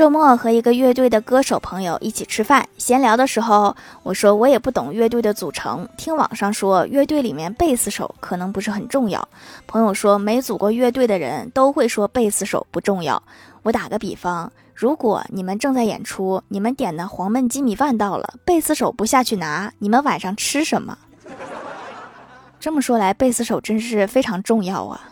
周末和一个乐队的歌手朋友一起吃饭闲聊的时候我说我也不懂乐队的组成听网上说乐队里面贝斯手可能不是很重要朋友说没组过乐队的人都会说贝斯手不重要。我打个比方如果你们正在演出你们点的黄焖鸡米饭到了贝斯手不下去拿你们晚上吃什么？这么说来贝斯手真是非常重要啊。